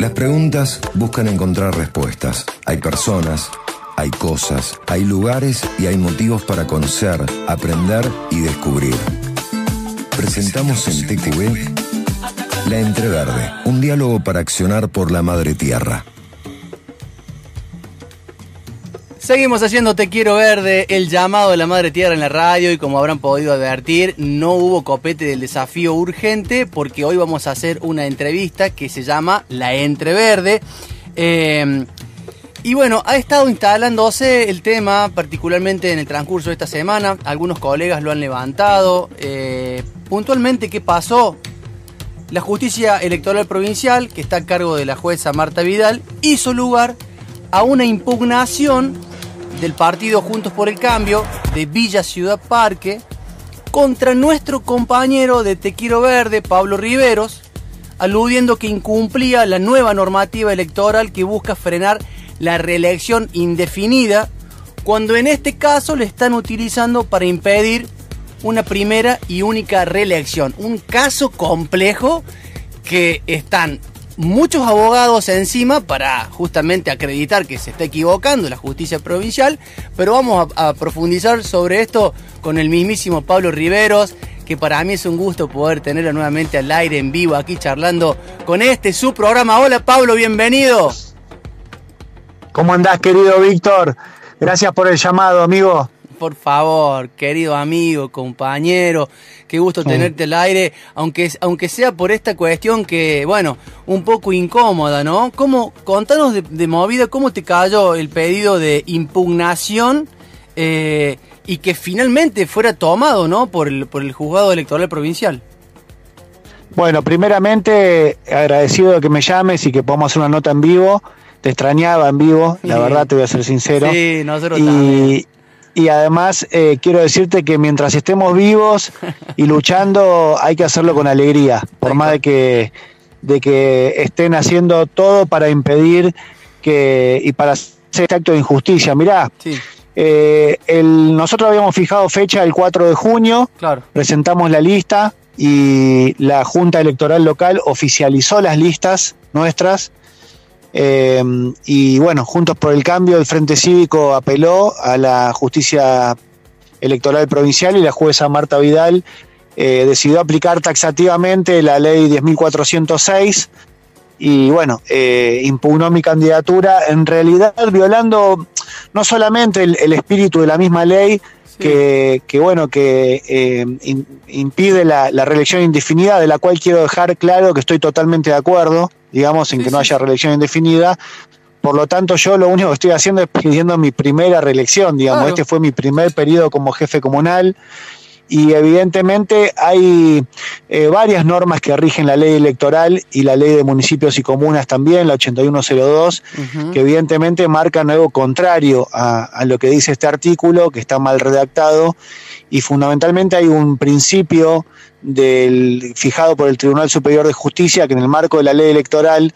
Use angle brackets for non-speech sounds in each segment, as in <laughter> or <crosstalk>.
Las preguntas buscan encontrar respuestas. Hay personas, hay cosas, hay lugares y hay motivos para conocer, aprender y descubrir. Presentamos en TQV La Entreverde, un diálogo para accionar por la madre tierra. Seguimos haciendo Te Quiero Verde, el llamado de la Madre Tierra en la radio y como habrán podido advertir, no hubo copete del desafío urgente porque hoy vamos a hacer una entrevista que se llama La Entreverde. Eh, y bueno, ha estado instalándose el tema, particularmente en el transcurso de esta semana. Algunos colegas lo han levantado. Eh, puntualmente, ¿qué pasó? La justicia electoral provincial, que está a cargo de la jueza Marta Vidal, hizo lugar a una impugnación del partido Juntos por el Cambio de Villa Ciudad Parque contra nuestro compañero de Tequiro Verde, Pablo Riveros, aludiendo que incumplía la nueva normativa electoral que busca frenar la reelección indefinida, cuando en este caso le están utilizando para impedir una primera y única reelección. Un caso complejo que están muchos abogados encima para justamente acreditar que se está equivocando la justicia provincial, pero vamos a, profundizar sobre esto con el mismísimo Pablo Riveros, que para mí es un gusto poder tenerlo nuevamente al aire en vivo aquí charlando con este su programa. Hola Pablo, bienvenido. ¿Cómo andás querido Víctor? Gracias por el llamado, amigo por favor, querido amigo, compañero, qué gusto tenerte al aire, aunque, aunque sea por esta cuestión que, bueno, un poco incómoda, ¿no? ¿Cómo, contanos de, movida cómo te cayó el pedido de impugnación eh, y que finalmente fuera tomado, ¿no? Por el, por el juzgado electoral provincial. Bueno, primeramente agradecido de que me llames y que podamos hacer una nota en vivo. Te extrañaba en vivo, la verdad te voy a ser sincero. Sí, nosotros también y además eh, quiero decirte que mientras estemos vivos y luchando hay que hacerlo con alegría, por más de que, de que estén haciendo todo para impedir que y para hacer este acto de injusticia. Mirá, eh, el, nosotros habíamos fijado fecha el 4 de junio, presentamos la lista y la Junta Electoral Local oficializó las listas nuestras eh, y bueno, Juntos por el Cambio, el Frente Cívico apeló a la justicia electoral provincial y la jueza Marta Vidal eh, decidió aplicar taxativamente la ley 10.406 y bueno, eh, impugnó mi candidatura, en realidad violando no solamente el espíritu de la misma ley, que, bueno, que eh, impide la, reelección indefinida, de la cual quiero dejar claro que estoy totalmente de acuerdo, digamos, en que no haya reelección indefinida. Por lo tanto, yo lo único que estoy haciendo es pidiendo mi primera reelección, digamos. Este fue mi primer periodo como jefe comunal y evidentemente hay eh, varias normas que rigen la ley electoral y la ley de municipios y comunas también, la 8102, que evidentemente marcan algo contrario a, lo que dice este artículo, que está mal redactado, y fundamentalmente hay un principio del, fijado por el Tribunal Superior de Justicia que en el marco de la ley electoral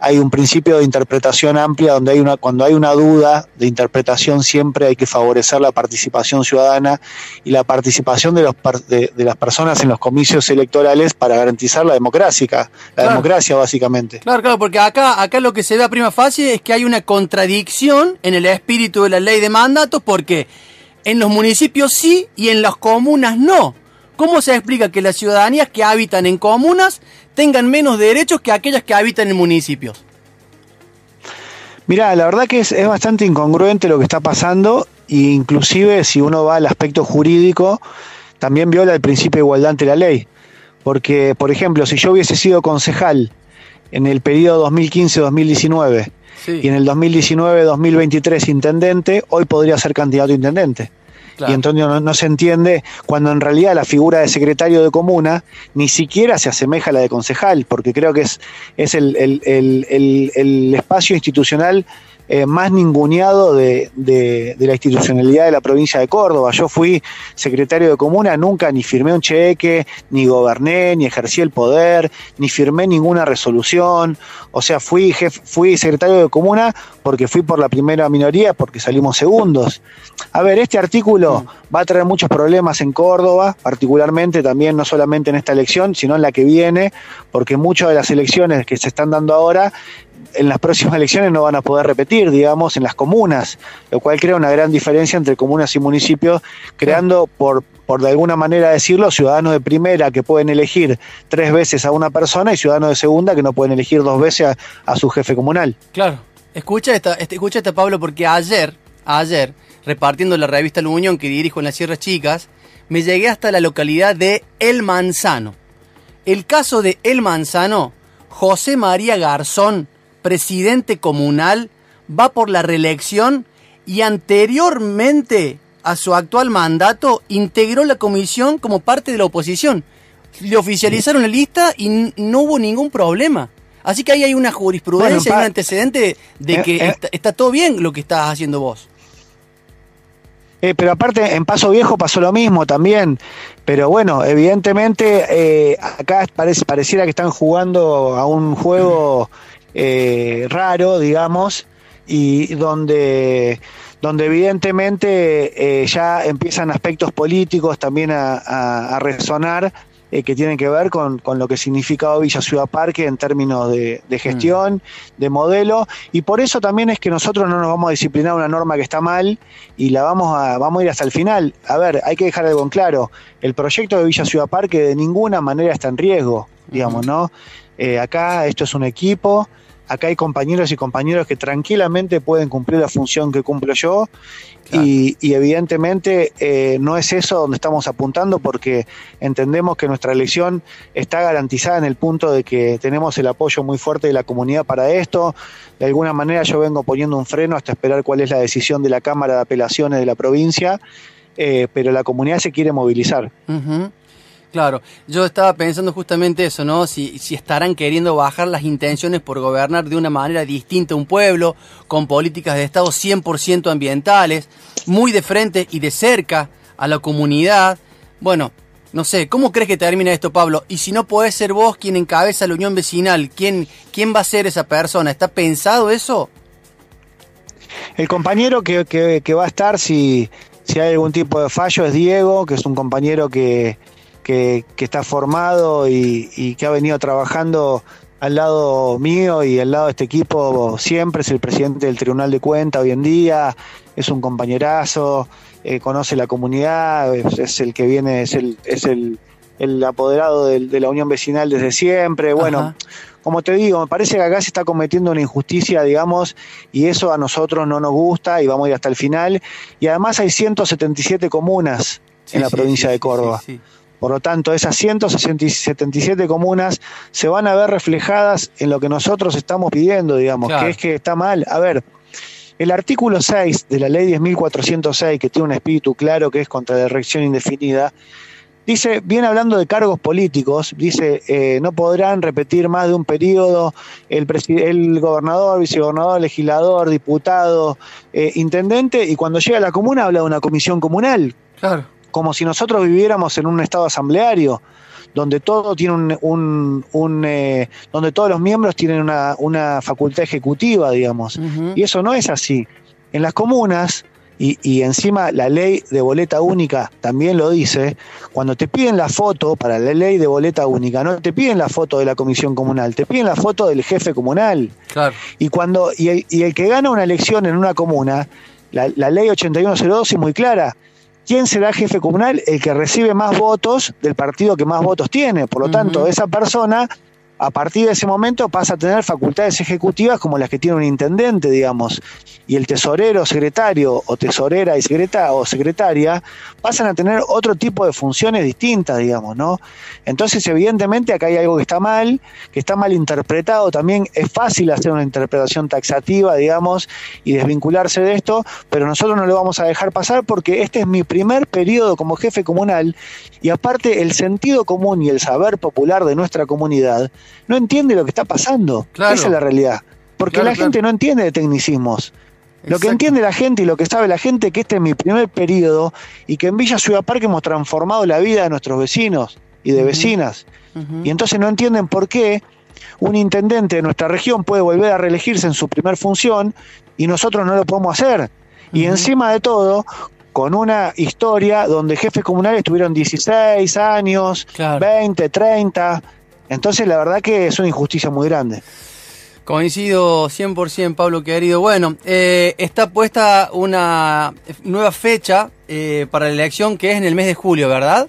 hay un principio de interpretación amplia donde hay una, cuando hay una duda de interpretación siempre hay que favorecer la participación ciudadana y la participación de, los, de, las personas en los comicios electorales para garantizar la democracia, la democracia básicamente. Claro, claro, porque acá, acá lo que se ve a prima fase es que hay una contradicción en el espíritu de la ley de mandatos porque en los municipios sí y en las comunas no. ¿Cómo se explica que las ciudadanías que habitan en comunas tengan menos derechos que aquellas que habitan en municipios? Mira, la verdad que es, bastante incongruente lo que está pasando e inclusive si uno va al aspecto jurídico, también viola el principio de igualdad ante la ley. Porque, por ejemplo, si yo hubiese sido concejal en el periodo 2015-2019 y en el 2019-2023 intendente, hoy podría ser candidato a intendente. Y entonces no, se entiende cuando en realidad la figura de secretario de comuna ni siquiera se asemeja a la de concejal, porque creo que es, es el, el, el, el espacio institucional eh, más ninguneado de, de, la institucionalidad de la provincia de Córdoba. Yo fui secretario de comuna, nunca ni firmé un cheque, ni goberné, ni ejercí el poder, ni firmé ninguna resolución. O sea, fui, fui secretario de comuna porque fui por la primera minoría, porque salimos segundos. A ver, este artículo mm. va a traer muchos problemas en Córdoba, particularmente también no solamente en esta elección, sino en la que viene, porque muchas de las elecciones que se están dando ahora en las próximas <laughs> elecciones no van a poder repetir, digamos, en las comunas, lo cual crea una gran diferencia entre comunas y municipios, creando, por, por de alguna manera decirlo, ciudadanos de primera que pueden elegir tres veces a una persona y ciudadanos de segunda que no pueden elegir dos veces a, su jefe comunal. Claro. Escucha esta, este, escucha esta, Pablo, porque ayer, ayer, repartiendo la revista La Unión que dirijo en las Sierras Chicas, me llegué hasta la localidad de El Manzano. El caso de El Manzano, José María Garzón, presidente comunal, va por la reelección y anteriormente a su actual mandato integró la comisión como parte de la oposición. Le oficializaron la lista y no hubo ningún problema. Así que ahí hay una jurisprudencia, un antecedente de eh, que eh. está, todo bien lo que estás haciendo vos. Eh, pero aparte, en Paso Viejo pasó lo mismo también. Pero bueno, evidentemente acá parece, pareciera que están jugando a un juego eh, raro, digamos, y donde, donde evidentemente eh, ya empiezan aspectos políticos también a, resonar eh, que tienen que ver con, con, lo que significado Villa Ciudad Parque en términos de, gestión, mm. de modelo, y por eso también es que nosotros no nos vamos a disciplinar una norma que está mal y la vamos a, vamos a ir hasta el final. A ver, hay que dejar algo en claro, el proyecto de Villa Ciudad Parque de ninguna manera está en riesgo, digamos, ¿no? acá esto es un equipo, acá hay compañeros y compañeros que tranquilamente pueden cumplir la función que cumplo yo y, evidentemente eh, no es eso donde estamos apuntando porque entendemos que nuestra elección está garantizada en el punto de que tenemos el apoyo muy fuerte de la comunidad para esto. De alguna manera yo vengo poniendo un freno hasta esperar cuál es la decisión de la Cámara de Apelaciones de la provincia, eh, pero la comunidad se quiere movilizar. Claro, yo estaba pensando justamente eso, ¿no? Si, si estarán queriendo bajar las intenciones por gobernar de una manera distinta un pueblo, con políticas de Estado 100% ambientales, muy de frente y de cerca a la comunidad. Bueno, no sé, ¿cómo crees que termina esto, Pablo? Y si no podés ser vos quien encabeza la unión vecinal, ¿quién, quién va a ser esa persona? ¿Está pensado eso? El compañero que, que, va a estar si, si hay algún tipo de fallo es Diego, que es un compañero que, que, está formado y, que ha venido trabajando al lado mío y al lado de este equipo siempre, es el presidente del Tribunal de Cuentas hoy en día, es un compañerazo, eh, conoce la comunidad, es, el que viene, es el, es el, apoderado de, la Unión Vecinal desde siempre, bueno. Como te digo, me parece que acá se está cometiendo una injusticia, digamos, y eso a nosotros no nos gusta y vamos a ir hasta el final. Y además hay 177 comunas en la provincia de Córdoba. Por lo tanto, esas 177 comunas se van a ver reflejadas en lo que nosotros estamos pidiendo, digamos, que es que está mal. A ver, el artículo 6 de la ley 10.406, que tiene un espíritu claro que es contra la elección indefinida, dice, viene hablando de cargos políticos, dice, eh, no podrán repetir más de un periodo el, el gobernador, vicegobernador, legislador, diputado, eh, intendente, y cuando llega a la comuna habla de una comisión comunal. Claro como si nosotros viviéramos en un estado asambleario, donde todo tiene un, un, eh, donde todos los miembros tienen una, una facultad ejecutiva, digamos. Y eso no es así. En las comunas, y, y, encima la ley de boleta única también lo dice, cuando te piden la foto para la ley de boleta única, no te piden la foto de la comisión comunal, te piden la foto del jefe comunal. Claro. Y cuando y, y el que gana una elección en una comuna, la, la ley 8102 es muy clara, ¿quién será jefe comunal? El que recibe más votos del partido que más votos tiene. Por lo tanto, esa persona a partir de ese momento pasa a tener facultades ejecutivas como las que tiene un intendente, digamos, y el tesorero, secretario o tesorera y secreta, o secretaria pasan a tener otro tipo de funciones distintas, digamos, ¿no? Entonces, evidentemente, acá hay algo que está mal, que está mal interpretado. También es fácil hacer una interpretación taxativa, digamos, y desvincularse de esto, pero nosotros no lo vamos a dejar pasar porque este es mi primer periodo como jefe comunal y aparte el sentido común y el saber popular de nuestra comunidad no entiende lo que está pasando. Esa es la realidad. porque la gente no entiende de tecnicismos. Lo que entiende la gente y lo que sabe la gente que este es mi primer periodo y que en Villa Ciudad Parque hemos transformado la vida de nuestros vecinos y de vecinas. Y entonces no entienden por qué un intendente de nuestra región puede volver a reelegirse en su primer función y nosotros no lo podemos hacer. Y encima de todo, con una historia donde jefes comunales tuvieron 16 años, 20, 30. Entonces la verdad que es una injusticia muy grande. Coincido 100%, Pablo querido. Bueno, eh, está puesta una nueva fecha eh, para la elección que es en el mes de julio, ¿verdad?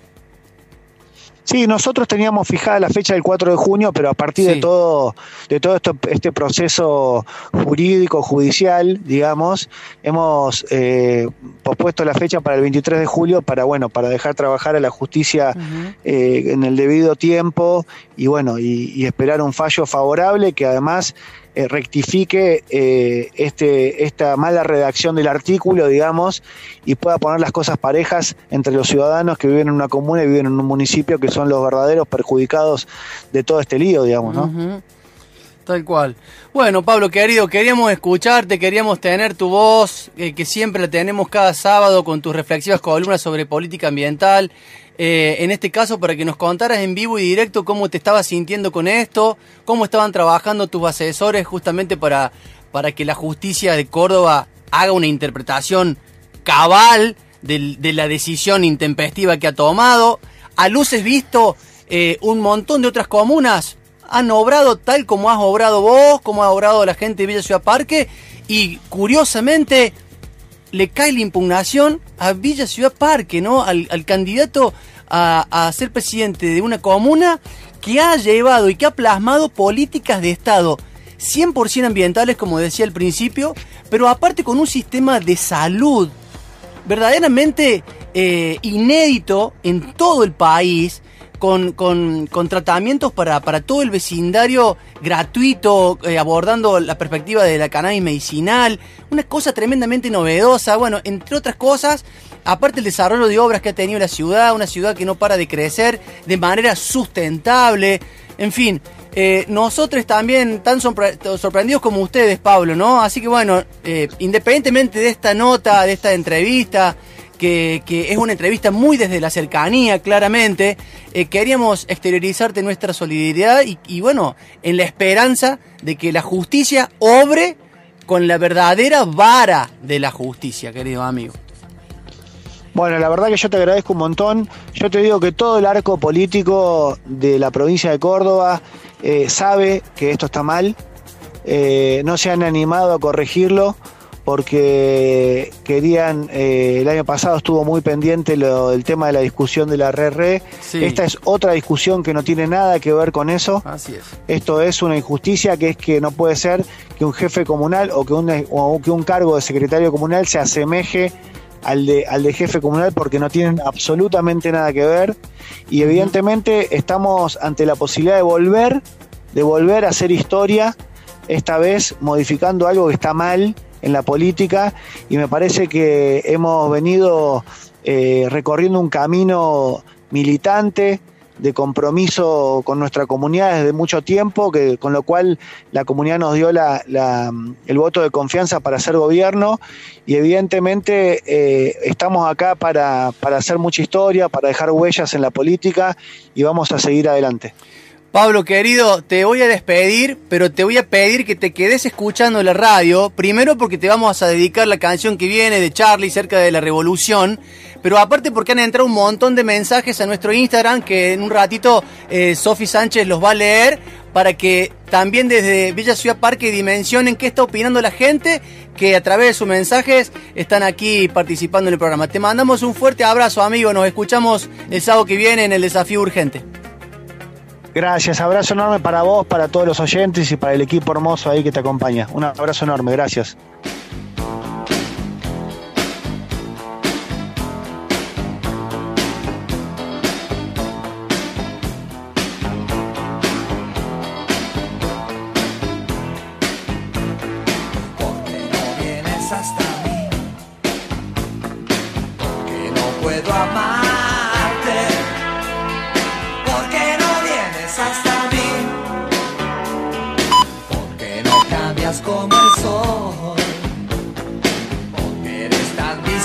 Sí, nosotros teníamos fijada la fecha del 4 de junio, pero a partir de todo, de todo esto, este proceso jurídico, judicial, digamos, hemos eh, pospuesto la fecha para el 23 de julio para, bueno, para dejar trabajar a la justicia eh, en el debido tiempo y bueno, y esperar un fallo favorable que además eh, rectifique eh, este, esta mala redacción del artículo, digamos, y pueda poner las cosas parejas entre los ciudadanos que viven en una comuna y viven en un municipio que son los verdaderos perjudicados de todo este lío, digamos, ¿no? Tal cual. Bueno, Pablo, querido, queríamos escucharte, queríamos tener tu voz, eh, que siempre la tenemos cada sábado con tus reflexivas columnas sobre política ambiental. Eh, en este caso para que nos contaras en vivo y directo cómo te estabas sintiendo con esto, cómo estaban trabajando tus asesores justamente para, para que la justicia de Córdoba haga una interpretación cabal de, la decisión intempestiva que ha tomado. A luces visto, eh, un montón de otras comunas han obrado tal como has obrado vos, como ha obrado la gente de Villa Ciudad Parque, y curiosamente le cae la impugnación a Villa Ciudad Parque, ¿no? Al, candidato a, ser presidente de una comuna que ha llevado y que ha plasmado políticas de Estado 100% ambientales, como decía al principio, pero aparte con un sistema de salud verdaderamente eh, inédito en todo el país, con, con, tratamientos para, para, todo el vecindario gratuito, eh, abordando la perspectiva de la cannabis medicinal, una cosa tremendamente novedosa, bueno, entre otras cosas, aparte el desarrollo de obras que ha tenido la ciudad, una ciudad que no para de crecer de manera sustentable, en fin, eh, nosotros también tan sorprendidos como ustedes, Pablo, ¿no? Así que bueno, independientemente de esta nota, de esta entrevista, que, es una entrevista muy desde la cercanía, claramente. Eh, queríamos exteriorizarte nuestra solidaridad y, bueno, en la esperanza de que la justicia obre con la verdadera vara de la justicia, querido amigo. Bueno, la verdad que yo te agradezco un montón. Yo te digo que todo el arco político de la provincia de Córdoba eh, sabe que esto está mal. Eh, no se han animado a corregirlo porque querían, eh, el año pasado estuvo muy pendiente lo, el tema de la discusión de la RR. Esta es otra discusión que no tiene nada que ver con eso. Así es. Esto es una injusticia que es que no puede ser que un jefe comunal o que un, o que un cargo de secretario comunal se asemeje al de, al de jefe comunal porque no tienen absolutamente nada que ver. Y evidentemente estamos ante la posibilidad de volver, de volver a hacer historia, esta vez modificando algo que está mal en la política y me parece que hemos venido eh, recorriendo un camino militante de compromiso con nuestra comunidad desde mucho tiempo, que, con lo cual la comunidad nos dio la, el voto de confianza para hacer gobierno y evidentemente eh, estamos acá para, para hacer mucha historia, para dejar huellas en la política y vamos a seguir adelante. Pablo, querido, te voy a despedir, pero te voy a pedir que te quedes escuchando la radio. Primero porque te vamos a dedicar la canción que viene de Charlie cerca de la revolución. Pero aparte porque han entrado un montón de mensajes a nuestro Instagram que en un ratito eh, Sofi Sánchez los va a leer para que también desde Villa Ciudad Parque dimensionen qué está opinando la gente que a través de sus mensajes están aquí participando en el programa. Te mandamos un fuerte abrazo, amigo. Nos escuchamos el sábado que viene en el desafío urgente. Gracias, abrazo enorme para vos, para todos los oyentes y para el equipo hermoso ahí que te acompaña. Un abrazo enorme, gracias.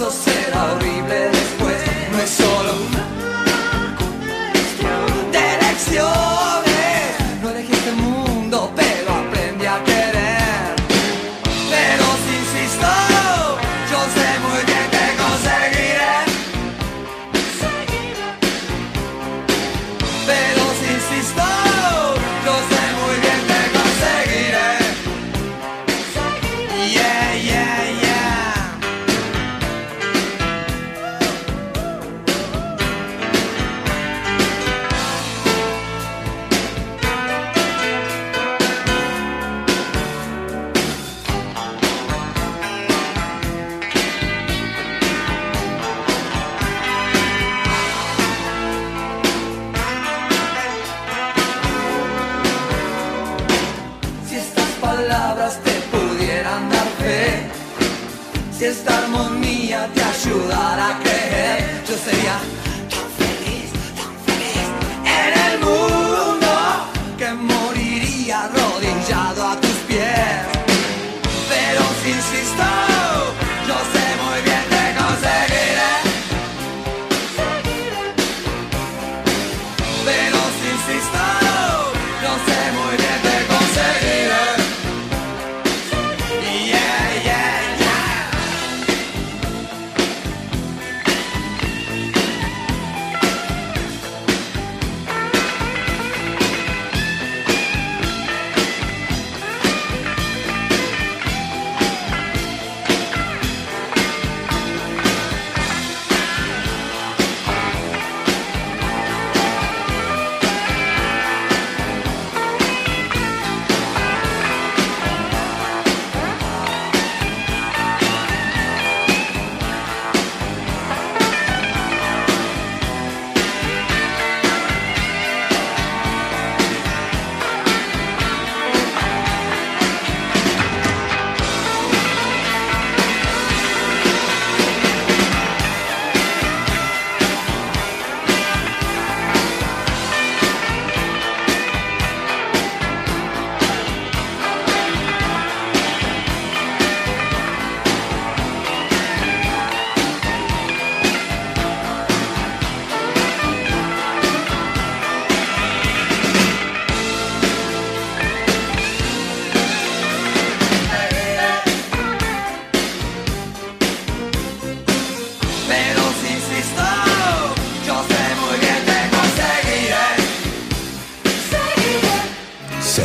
Você. moriría arrodillado a tus pies. Pero si insistes